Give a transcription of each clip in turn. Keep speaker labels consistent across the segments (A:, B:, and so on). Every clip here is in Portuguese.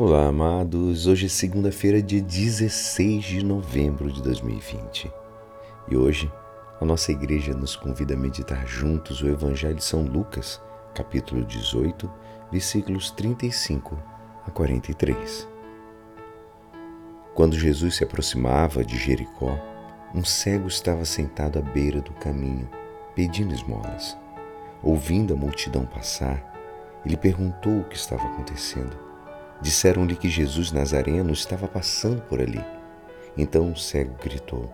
A: Olá, amados. Hoje é segunda-feira, dia 16 de novembro de 2020. E hoje a nossa igreja nos convida a meditar juntos o Evangelho de São Lucas, capítulo 18, versículos 35 a 43. Quando Jesus se aproximava de Jericó, um cego estava sentado à beira do caminho, pedindo esmolas. Ouvindo a multidão passar, ele perguntou o que estava acontecendo. Disseram-lhe que Jesus Nazareno estava passando por ali. Então o cego gritou: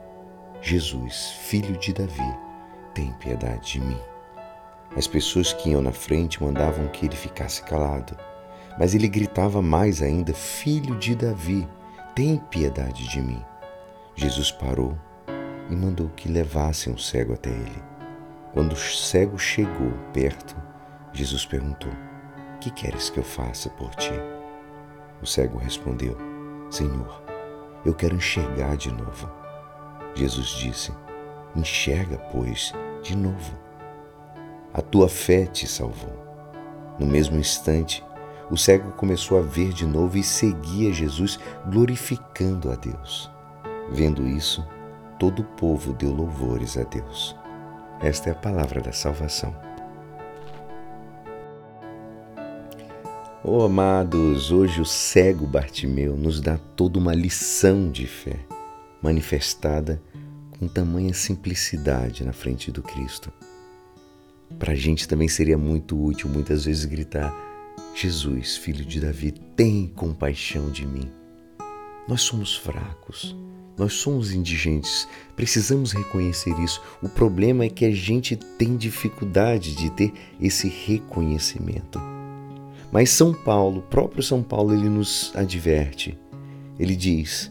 A: Jesus, filho de Davi, tem piedade de mim. As pessoas que iam na frente mandavam que ele ficasse calado, mas ele gritava mais ainda: Filho de Davi, tem piedade de mim. Jesus parou e mandou que levassem o cego até ele. Quando o cego chegou perto, Jesus perguntou: Que queres que eu faça por ti? O cego respondeu: Senhor, eu quero enxergar de novo. Jesus disse: Enxerga, pois, de novo. A tua fé te salvou. No mesmo instante, o cego começou a ver de novo e seguia Jesus, glorificando a Deus. Vendo isso, todo o povo deu louvores a Deus. Esta é a palavra da salvação. Oh, amados, hoje o cego Bartimeu nos dá toda uma lição de fé, manifestada com tamanha simplicidade na frente do Cristo. Para a gente também seria muito útil muitas vezes gritar: Jesus, filho de Davi, tem compaixão de mim. Nós somos fracos, nós somos indigentes, precisamos reconhecer isso. O problema é que a gente tem dificuldade de ter esse reconhecimento. Mas São Paulo, próprio São Paulo, ele nos adverte. Ele diz: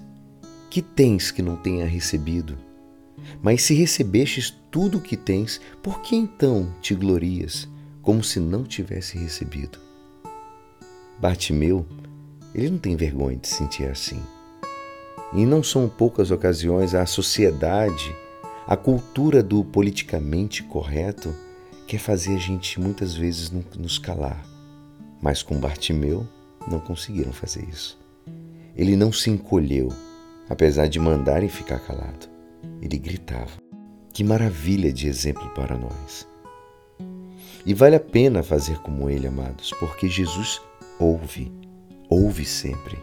A: Que tens que não tenha recebido? Mas se recebestes tudo o que tens, por que então te glorias, como se não tivesse recebido? Bartimeu, ele não tem vergonha de sentir assim. E não são poucas ocasiões a sociedade, a cultura do politicamente correto quer fazer a gente muitas vezes nos calar. Mas com Bartimeu não conseguiram fazer isso. Ele não se encolheu, apesar de mandarem ficar calado. Ele gritava. Que maravilha de exemplo para nós. E vale a pena fazer como ele, amados, porque Jesus ouve, ouve sempre.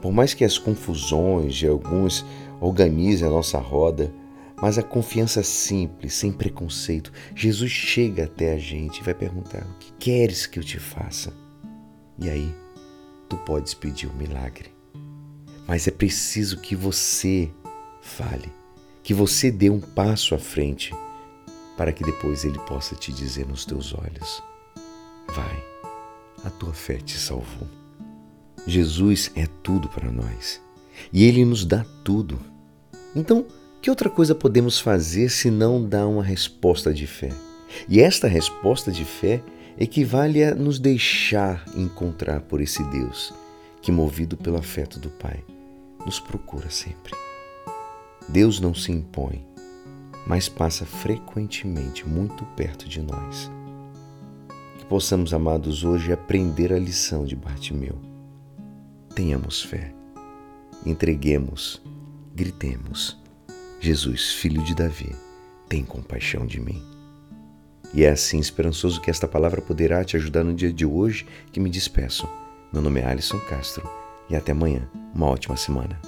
A: Por mais que as confusões de alguns organizem a nossa roda, mas a confiança simples, sem preconceito. Jesus chega até a gente e vai perguntar: O que queres que eu te faça? E aí, tu podes pedir um milagre. Mas é preciso que você fale, que você dê um passo à frente, para que depois ele possa te dizer nos teus olhos: Vai, a tua fé te salvou. Jesus é tudo para nós e ele nos dá tudo. Então, que outra coisa podemos fazer se não dar uma resposta de fé? E esta resposta de fé equivale a nos deixar encontrar por esse Deus que, movido pelo afeto do Pai, nos procura sempre. Deus não se impõe, mas passa frequentemente muito perto de nós. Que possamos, amados, hoje aprender a lição de Bartimeu. Tenhamos fé, entreguemos, gritemos Jesus, filho de Davi, tem compaixão de mim. E é assim esperançoso que esta palavra poderá te ajudar no dia de hoje que me despeço. Meu nome é Alisson Castro e até amanhã. Uma ótima semana.